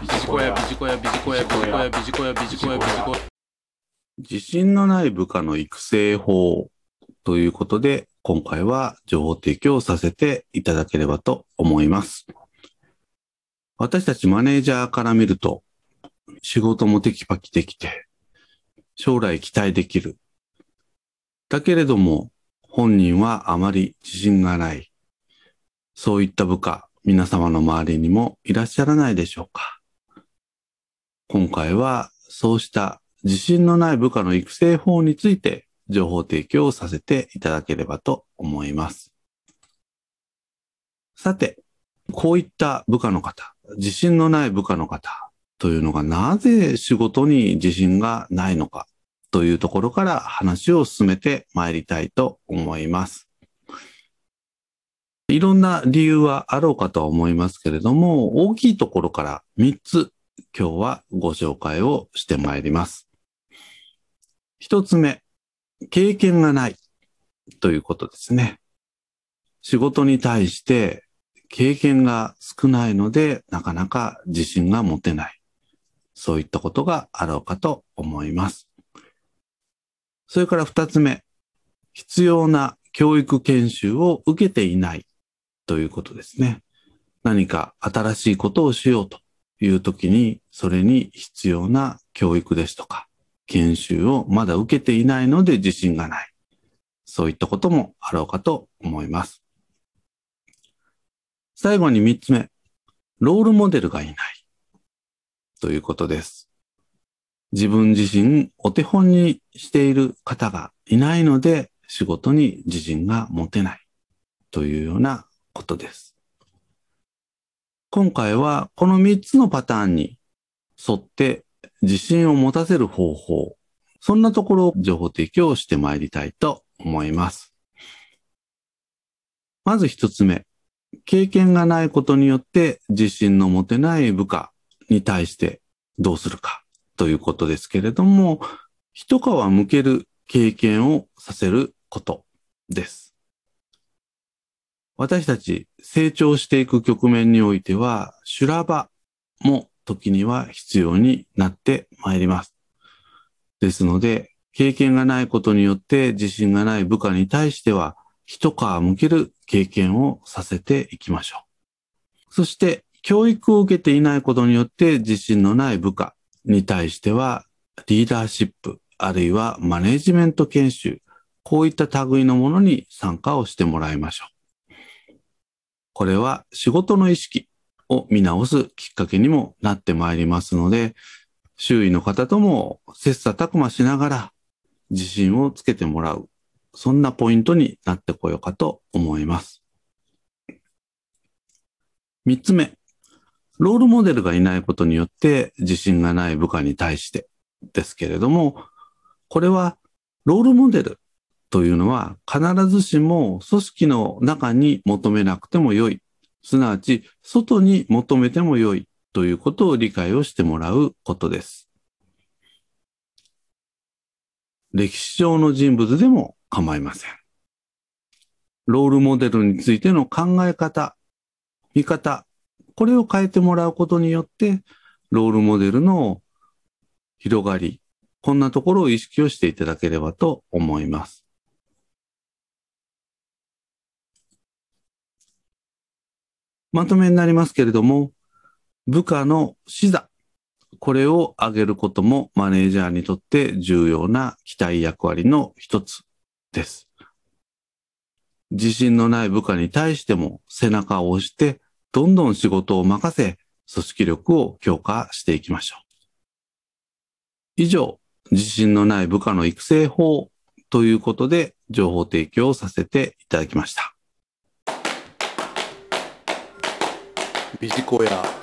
ビジコヤビジコヤビジコヤビジコヤビジコヤビジコヤビジコヤ自信のない部下の育成法ということで、今回は情報提供させていただければと思います。私たちマネージャーから見ると、仕事もテキパキできて、将来期待できる。だけれども、本人はあまり自信がない。そういった部下、皆様の周りにもいらっしゃらないでしょうか。今回はそうした自信のない部下の育成法について情報提供をさせていただければと思います。さて、こういった部下の方、自信のない部下の方というのがなぜ仕事に自信がないのかというところから話を進めてまいりたいと思います。いろんな理由はあろうかとは思いますけれども、大きいところから3つ今日はご紹介をしてまいります。一つ目、経験がないということですね。仕事に対して経験が少ないので、なかなか自信が持てない。そういったことがあろうかと思います。それから二つ目、必要な教育研修を受けていないということですね。何か新しいことをしようという時に、それに必要な教育ですとか、研修をまだ受けていないので自信がない。そういったこともあろうかと思います。最後に三つ目、ロールモデルがいない。ということです。自分自身お手本にしている方がいないので仕事に自信が持てないというようなことです。今回はこの三つのパターンに沿って自信を持たせる方法、そんなところを情報提供してまいりたいと思います。まず一つ目、経験がないことによって自信の持てない部下に対してどうするかということですけれども、一皮向ける経験をさせることです。私たち成長していく局面においては、修羅場も時には必要になってまいります。ですので、経験がないことによって自信がない部下に対しては、一皮向ける経験をさせていきましょう。そして、教育を受けていないことによって自信のない部下に対しては、リーダーシップ、あるいはマネジメント研修、こういった類のものに参加をしてもらいましょう。これは仕事の意識を見直すきっかけにもなってまいりますので、周囲の方とも切磋琢磨しながら自信をつけてもらう。そんなポイントになってこようかと思います。三つ目。ロールモデルがいないことによって自信がない部下に対してですけれども、これはロールモデルというのは必ずしも組織の中に求めなくても良い。すなわち外に求めても良いということを理解をしてもらうことです。歴史上の人物でも構いません。ロールモデルについての考え方、見方、これを変えてもらうことによって、ロールモデルの広がり、こんなところを意識をしていただければと思います。まとめになりますけれども、部下の視座、これを上げることもマネージャーにとって重要な期待役割の一つです。自信のない部下に対しても背中を押して、どんどん仕事を任せ、組織力を強化していきましょう。以上、自信のない部下の育成法ということで情報提供させていただきました。ビジコや。